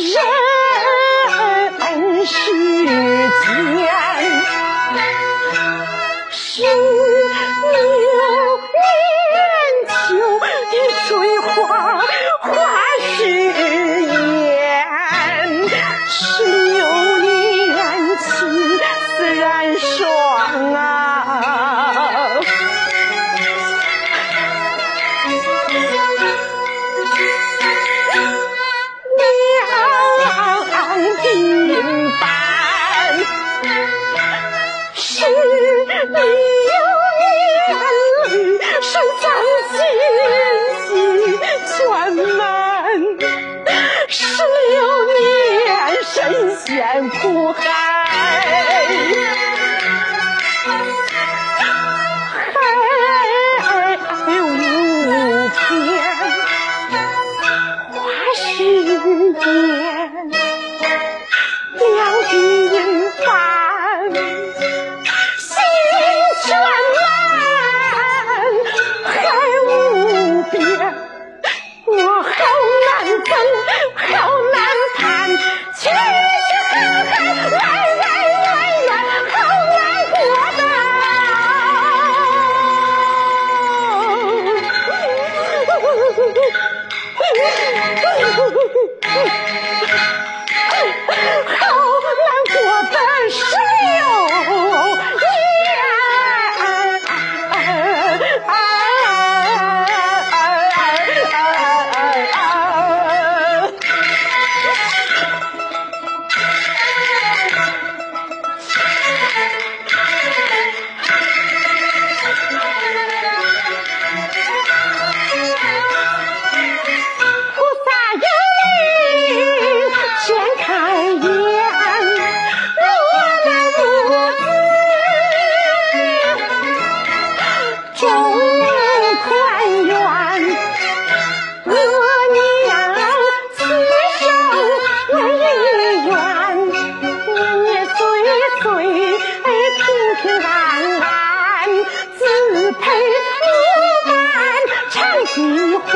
人世间你有眼泪水脏心心全满，是流年深陷苦海。海无边，花时守团圆，额娘此生为一愿。年年岁岁平平安安，子配女满，畅喜欢。